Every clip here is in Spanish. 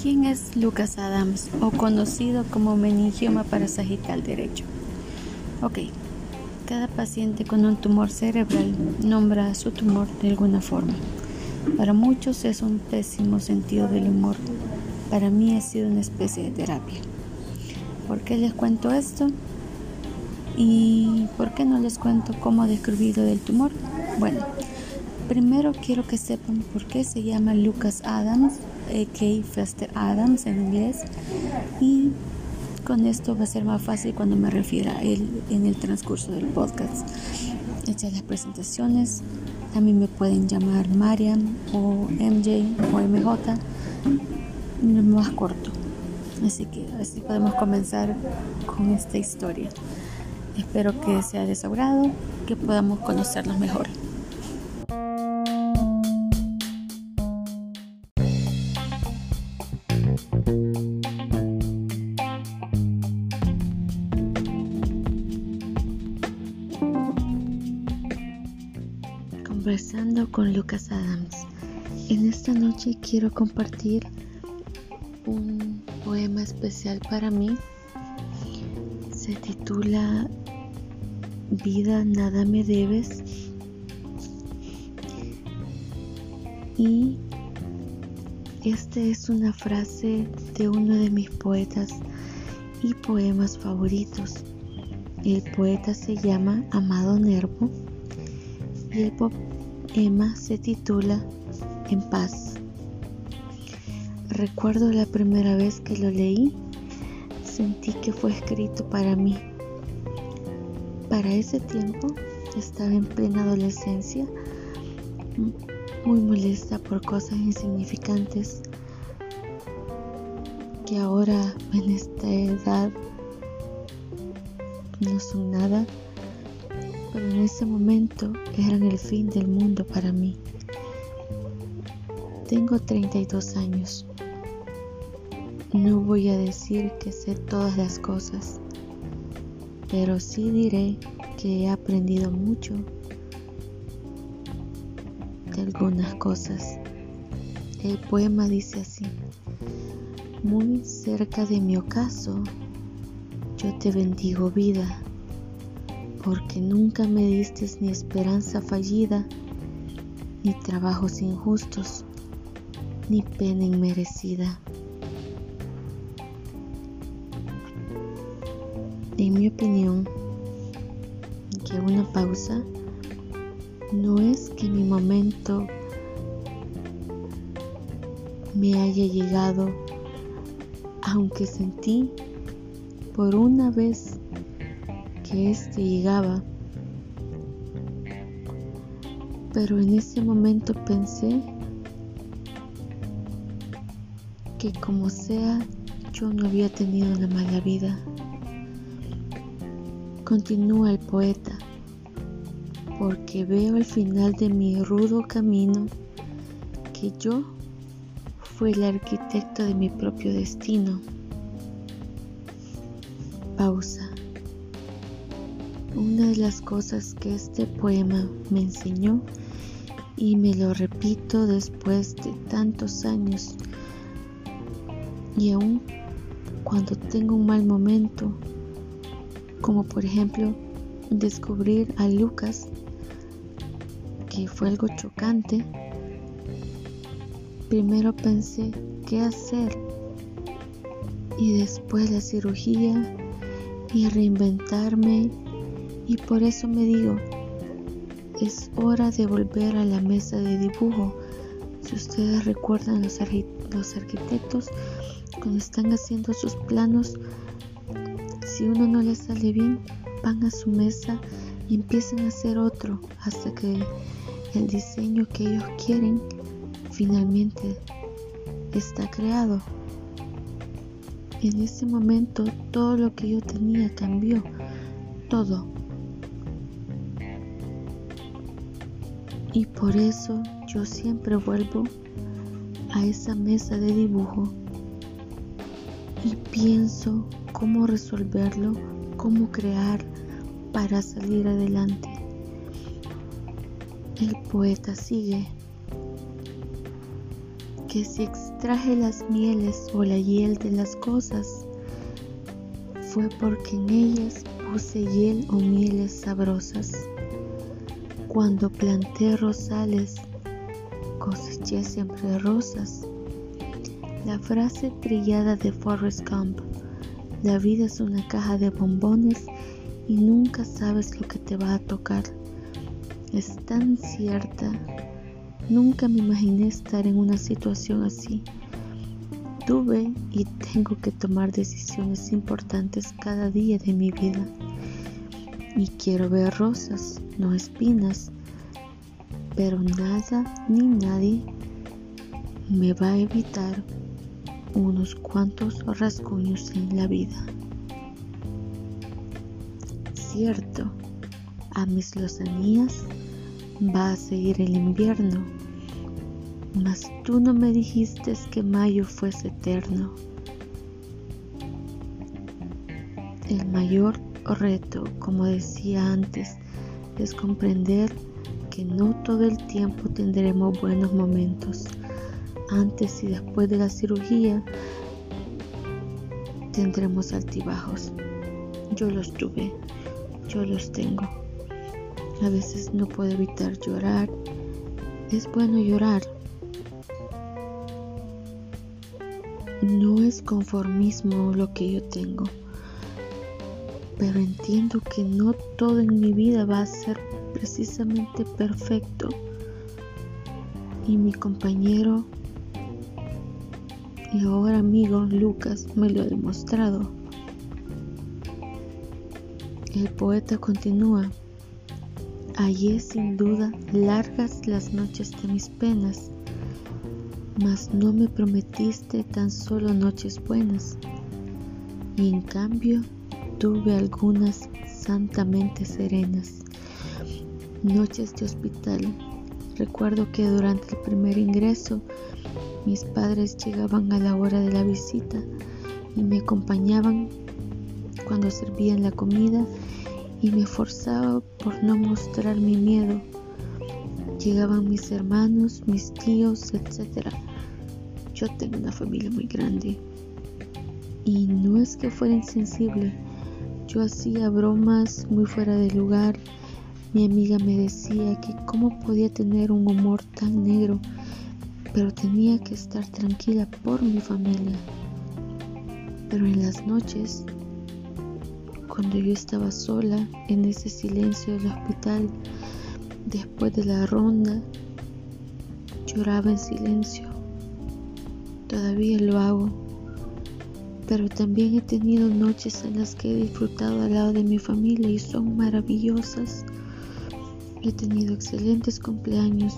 ¿Quién es Lucas Adams o conocido como meningioma parasagital derecho? Ok, cada paciente con un tumor cerebral nombra a su tumor de alguna forma. Para muchos es un pésimo sentido del humor. Para mí ha sido una especie de terapia. ¿Por qué les cuento esto? ¿Y por qué no les cuento cómo describir lo del tumor? Bueno, primero quiero que sepan por qué se llama Lucas Adams a.k. Fester Adams en inglés y con esto va a ser más fácil cuando me refiera a él en el transcurso del podcast. Hechas las presentaciones, a mí me pueden llamar Mariam o MJ o MJ, más corto. Así que así podemos comenzar con esta historia. Espero que sea de que podamos conocernos mejor. Conversando con Lucas Adams. En esta noche quiero compartir un poema especial para mí. Se titula Vida, nada me debes. Y esta es una frase de uno de mis poetas y poemas favoritos. El poeta se llama Amado Nervo y el poema se titula En paz. Recuerdo la primera vez que lo leí, sentí que fue escrito para mí. Para ese tiempo estaba en plena adolescencia, muy molesta por cosas insignificantes que ahora en esta edad no son nada, pero en ese momento eran el fin del mundo para mí. Tengo 32 años. No voy a decir que sé todas las cosas, pero sí diré que he aprendido mucho de algunas cosas. El poema dice así, muy cerca de mi ocaso, yo te bendigo vida, porque nunca me diste ni esperanza fallida, ni trabajos injustos, ni pena inmerecida. En mi opinión, que una pausa no es que mi momento me haya llegado, aunque sentí por una vez que éste llegaba, pero en ese momento pensé que como sea yo no había tenido una mala vida. Continúa el poeta, porque veo al final de mi rudo camino que yo fui el arquitecto de mi propio destino. Pausa. Una de las cosas que este poema me enseñó y me lo repito después de tantos años y aún cuando tengo un mal momento como por ejemplo descubrir a Lucas, que fue algo chocante, primero pensé qué hacer y después la cirugía y reinventarme y por eso me digo, es hora de volver a la mesa de dibujo. Si ustedes recuerdan los, los arquitectos cuando están haciendo sus planos, si uno no le sale bien, van a su mesa y empiezan a hacer otro hasta que el diseño que ellos quieren finalmente está creado. En ese momento todo lo que yo tenía cambió, todo. Y por eso yo siempre vuelvo a esa mesa de dibujo y pienso cómo resolverlo, cómo crear para salir adelante. El poeta sigue que si extraje las mieles o la hiel de las cosas, fue porque en ellas puse hiel o mieles sabrosas. Cuando planté rosales, coseché siempre rosas. La frase trillada de Forrest Gump, la vida es una caja de bombones y nunca sabes lo que te va a tocar es tan cierta. Nunca me imaginé estar en una situación así. Tuve y tengo que tomar decisiones importantes cada día de mi vida. Y quiero ver rosas, no espinas. Pero nada ni nadie me va a evitar unos cuantos rasguños en la vida. Cierto, a mis lozanías va a seguir el invierno, mas tú no me dijiste que mayo fuese eterno. El mayor reto, como decía antes, es comprender que no todo el tiempo tendremos buenos momentos. Antes y después de la cirugía tendremos altibajos. Yo los tuve, yo los tengo. A veces no puedo evitar llorar. Es bueno llorar. No es conformismo lo que yo tengo, pero entiendo que no todo en mi vida va a ser precisamente perfecto. Y mi compañero y ahora amigo Lucas me lo ha demostrado. El poeta continúa. Hallé sin duda largas las noches de mis penas, mas no me prometiste tan solo noches buenas, y en cambio tuve algunas santamente serenas. Noches de hospital. Recuerdo que durante el primer ingreso mis padres llegaban a la hora de la visita y me acompañaban cuando servían la comida y me forzaba por no mostrar mi miedo. Llegaban mis hermanos, mis tíos, etc. Yo tengo una familia muy grande y no es que fuera insensible. Yo hacía bromas muy fuera de lugar. Mi amiga me decía que cómo podía tener un humor tan negro, pero tenía que estar tranquila por mi familia. Pero en las noches cuando yo estaba sola en ese silencio del hospital, después de la ronda, lloraba en silencio. Todavía lo hago, pero también he tenido noches en las que he disfrutado al lado de mi familia y son maravillosas. He tenido excelentes cumpleaños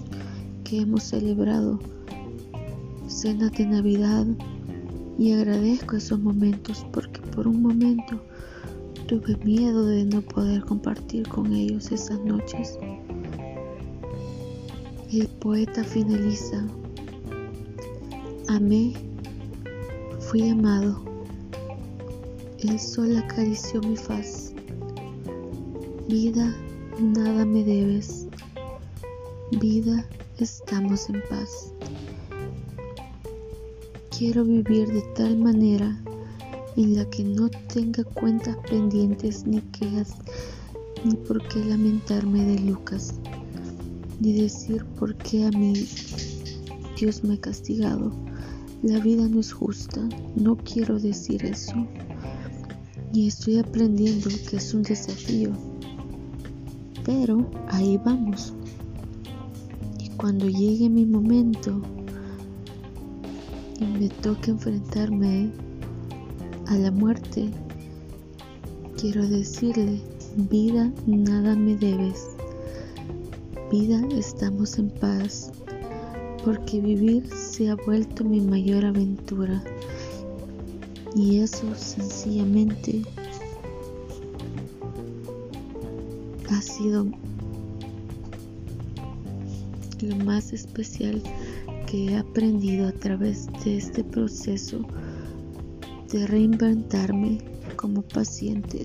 que hemos celebrado, cenas de Navidad y agradezco esos momentos porque por un momento Tuve miedo de no poder compartir con ellos esas noches. El poeta finaliza. Amé, fui amado. El sol acarició mi faz. Vida, nada me debes. Vida, estamos en paz. Quiero vivir de tal manera en la que no tenga cuentas pendientes ni quejas, ni por qué lamentarme de Lucas, ni decir por qué a mí Dios me ha castigado. La vida no es justa, no quiero decir eso. Y estoy aprendiendo que es un desafío. Pero ahí vamos. Y cuando llegue mi momento y me toque enfrentarme a la muerte, quiero decirle, vida, nada me debes. Vida, estamos en paz, porque vivir se ha vuelto mi mayor aventura. Y eso sencillamente ha sido lo más especial que he aprendido a través de este proceso de reinventarme como paciente.